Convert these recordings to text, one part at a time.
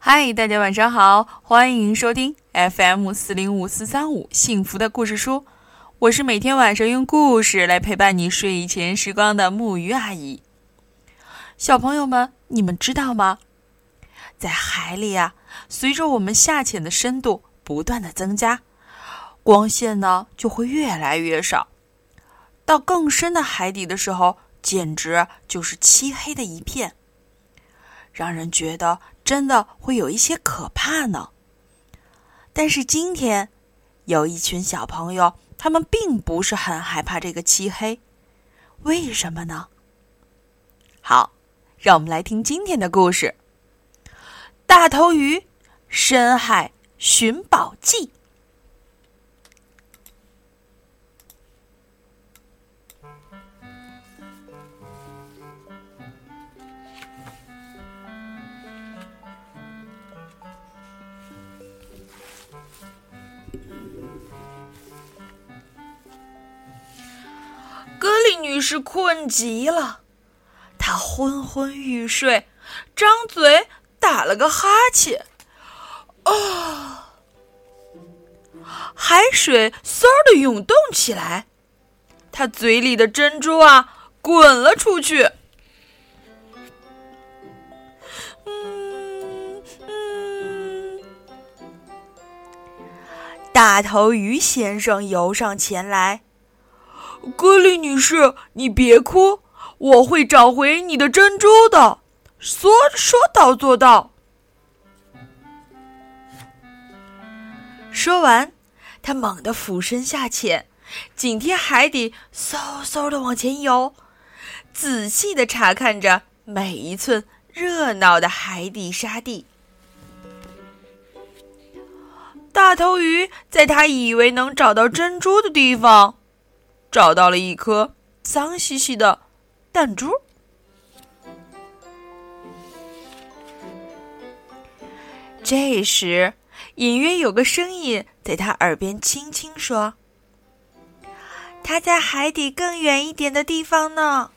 嗨，大家晚上好，欢迎收听 FM 四零五四三五幸福的故事书。我是每天晚上用故事来陪伴你睡前时光的木鱼阿姨。小朋友们，你们知道吗？在海里啊，随着我们下潜的深度不断的增加，光线呢就会越来越少。到更深的海底的时候，简直就是漆黑的一片，让人觉得真的会有一些可怕呢。但是今天，有一群小朋友，他们并不是很害怕这个漆黑，为什么呢？好，让我们来听今天的故事。大头鱼深海寻宝记。是困极了，他昏昏欲睡，张嘴。打了个哈欠，啊！海水嗖的涌动起来，他嘴里的珍珠啊滚了出去。嗯嗯，大头鱼先生游上前来，格丽女士，你别哭，我会找回你的珍珠的。说说到做到。说完，他猛地俯身下潜，紧贴海底，嗖嗖的往前游，仔细的查看着每一寸热闹的海底沙地。大头鱼在他以为能找到珍珠的地方，找到了一颗脏兮兮的弹珠。这时，隐约有个声音在他耳边轻轻说：“他在海底更远一点的地方呢。”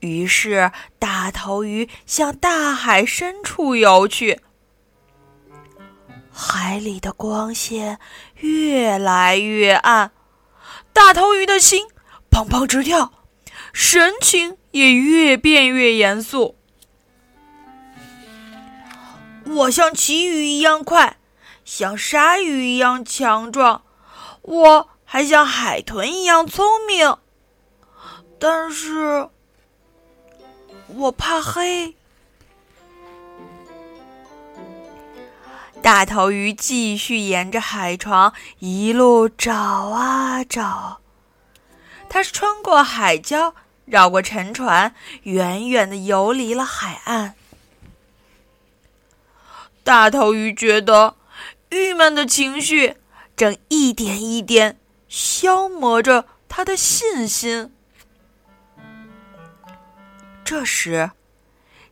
于是，大头鱼向大海深处游去。海里的光线越来越暗，大头鱼的心砰砰直跳，神情也越变越严肃。我像旗鱼一样快，像鲨鱼一样强壮，我还像海豚一样聪明，但是我怕黑。大头鱼继续沿着海床一路找啊找，它穿过海礁，绕过沉船，远远的游离了海岸。大头鱼觉得郁闷的情绪正一点一点消磨着他的信心。这时，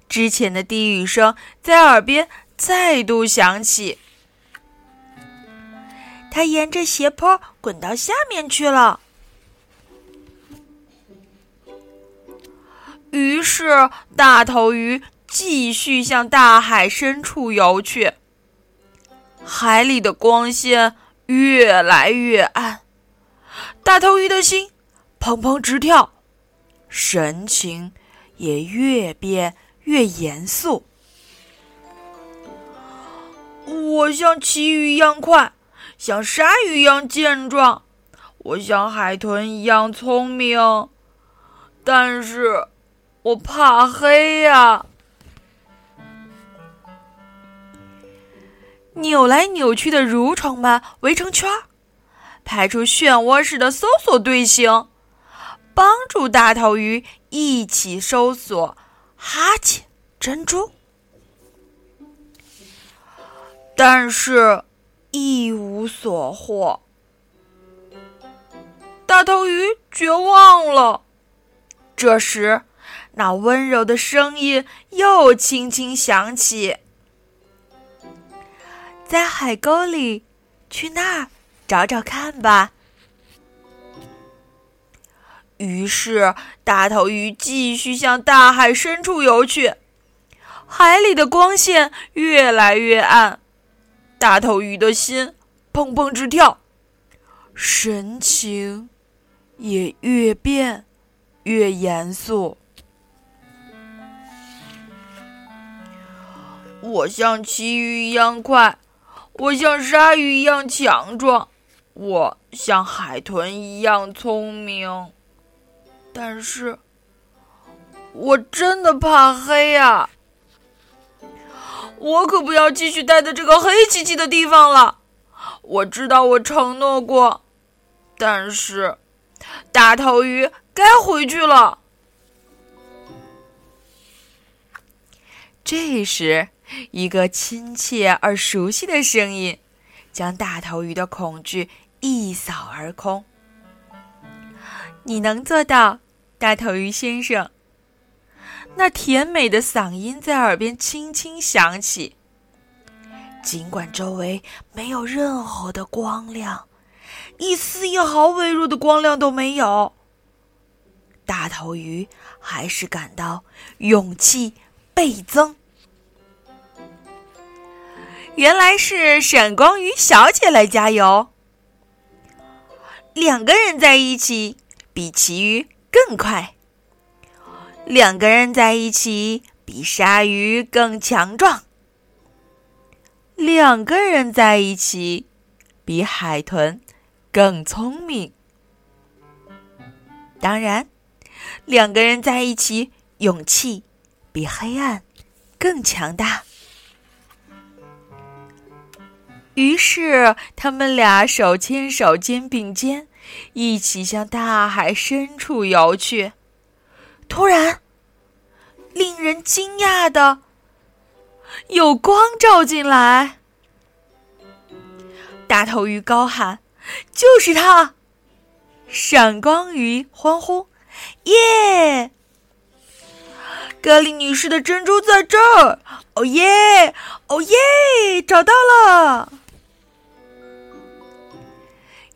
之前的低语声在耳边再度响起。他沿着斜坡滚到下面去了。于是，大头鱼。继续向大海深处游去。海里的光线越来越暗，大头鱼的心砰砰直跳，神情也越变越严肃。我像旗鱼一样快，像鲨鱼一样健壮，我像海豚一样聪明，但是我怕黑呀。扭来扭去的蠕虫们围成圈儿，排出漩涡式的搜索队形，帮助大头鱼一起搜索哈欠珍珠。但是，一无所获。大头鱼绝望了。这时，那温柔的声音又轻轻响起。在海沟里，去那儿找找看吧。于是，大头鱼继续向大海深处游去。海里的光线越来越暗，大头鱼的心砰砰直跳，神情也越变越严肃。我像旗鱼一样快，我像鲨鱼一样强壮，我像海豚一样聪明。但是，我真的怕黑呀！我可不要继续待在这个黑漆漆的地方了。我知道我承诺过，但是大头鱼该回去了。这时，一个亲切而熟悉的声音将大头鱼的恐惧一扫而空。你能做到，大头鱼先生。那甜美的嗓音在耳边轻轻响起。尽管周围没有任何的光亮，一丝一毫微弱的光亮都没有，大头鱼还是感到勇气倍增。原来是闪光鱼小姐来加油。两个人在一起。比其余更快，两个人在一起比鲨鱼更强壮，两个人在一起比海豚更聪明。当然，两个人在一起勇气比黑暗更强大。于是，他们俩手牵手，肩并肩。一起向大海深处游去。突然，令人惊讶的，有光照进来。大头鱼高喊：“就是它！”闪光鱼欢呼：“耶！格里女士的珍珠在这儿！哦耶！哦耶！找到了！”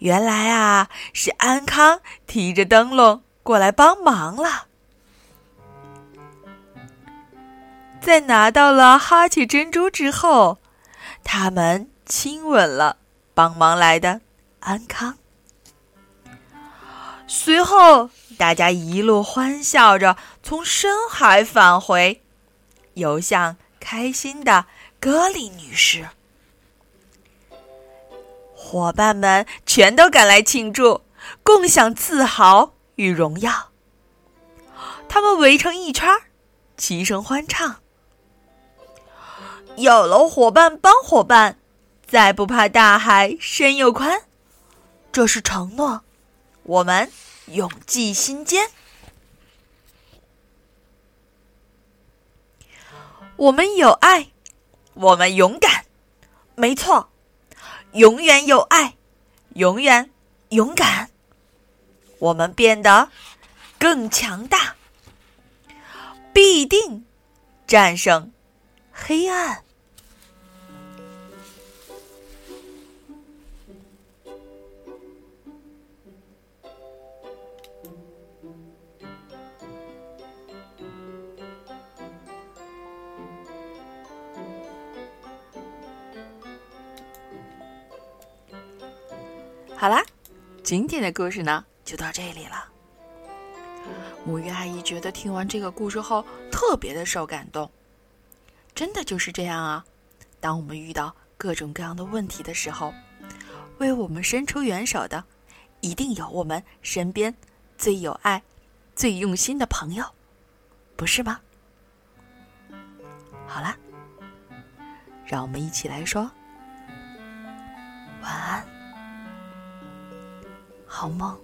原来啊，是安康提着灯笼过来帮忙了。在拿到了哈奇珍珠之后，他们亲吻了帮忙来的安康。随后，大家一路欢笑着从深海返回，游向开心的格里女士。伙伴们全都赶来庆祝，共享自豪与荣耀。他们围成一圈，齐声欢唱：“有了伙伴帮伙伴，再不怕大海深又宽。”这是承诺，我们永记心间。我们有爱，我们勇敢，没错。永远有爱，永远勇敢。我们变得更强大，必定战胜黑暗。好啦，今天的故事呢就到这里了。母鱼阿姨觉得听完这个故事后特别的受感动，真的就是这样啊！当我们遇到各种各样的问题的时候，为我们伸出援手的，一定有我们身边最有爱、最用心的朋友，不是吗？好啦，让我们一起来说晚安。好梦。